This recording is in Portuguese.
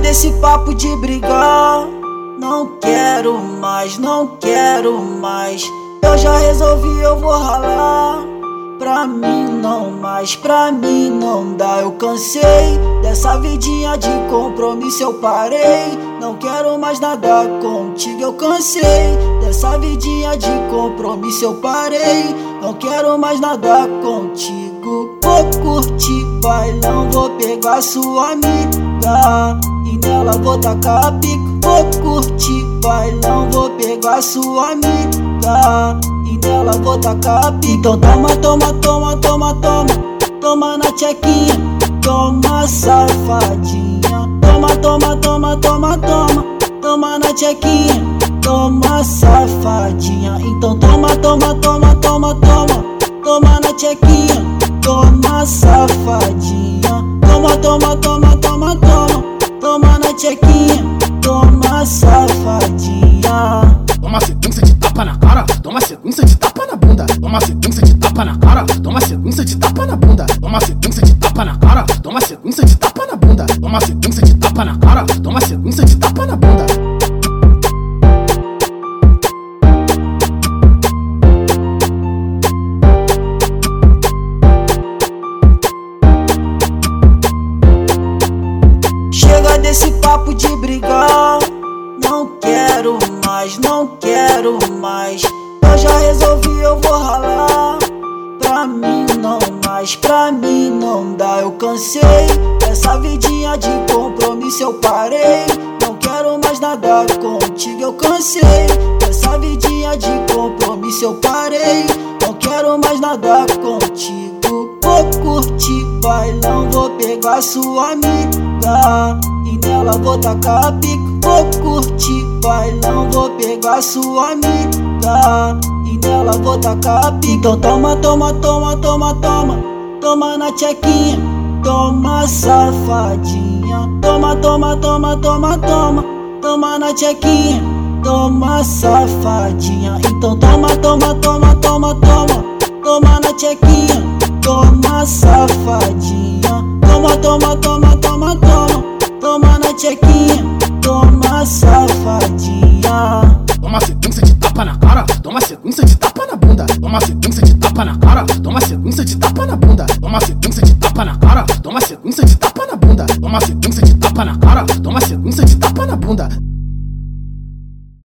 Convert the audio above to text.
desse papo de brigar. Não quero mais, não quero mais. Eu já resolvi, eu vou ralar. Pra mim não mais, pra mim não dá. Eu cansei dessa vidinha de compromisso, eu parei. Não quero mais nada contigo, eu cansei dessa vidinha de compromisso, eu parei. Não quero mais nada contigo. Vou curtir bailão, vou pegar sua amiga e nela vou tacar pico. Vou curtir bailão, vou pegar sua amiga e nela vou tacar pico. Então toma, toma, toma, toma, toma, toma na tchequinha, toma safadinha. Toma, toma, toma, toma, toma, toma na tchequinha, toma safadinha. Então toma, toma, toma, toma, toma, toma na tchequinha, toma safadinha. Toma, toma, toma, toma tchequinha safadinha. Toma sequência de tapa na cara, toma sequência de tapa na bunda. Toma sequência de tapa na cara, toma sequência de tapa na bunda. Toma sequência de tapa na cara, toma sequência de tapa na bunda. Toma sequência de tapa na cara, toma sequência de tapa na bunda. Desse papo de brigar quero mais, não quero mais. Eu já resolvi, eu vou ralar. Pra mim não mais, pra mim não dá. Eu cansei dessa vidinha de compromisso, eu parei. Não quero mais nada contigo, eu cansei dessa vidinha de compromisso, eu parei. Não quero mais nada contigo. Vou curtir bailão, vou pegar sua amiga e nela vou tacar pico. Vou curtir bailão, vou pegar sua amiga. E nela vou tacar pica Então toma, toma, toma, toma, toma. Toma na tchequinha, toma safadinha. Toma, toma, toma, toma, toma. Toma na tchequinha, toma safadinha. Então toma, toma, toma, toma, toma. Toma na tchequinha, toma safadinha. Toma, toma, toma, tchequinha toma safadinha. Toma sequência de tapa na cara, toma sequência de tapa na bunda. Toma sequência de tapa na cara, toma sequência de tapa na bunda. Toma sequência de tapa na cara, toma sequência de tapa na bunda. Toma sequência de tapa na cara, toma sequência de tapa na bunda.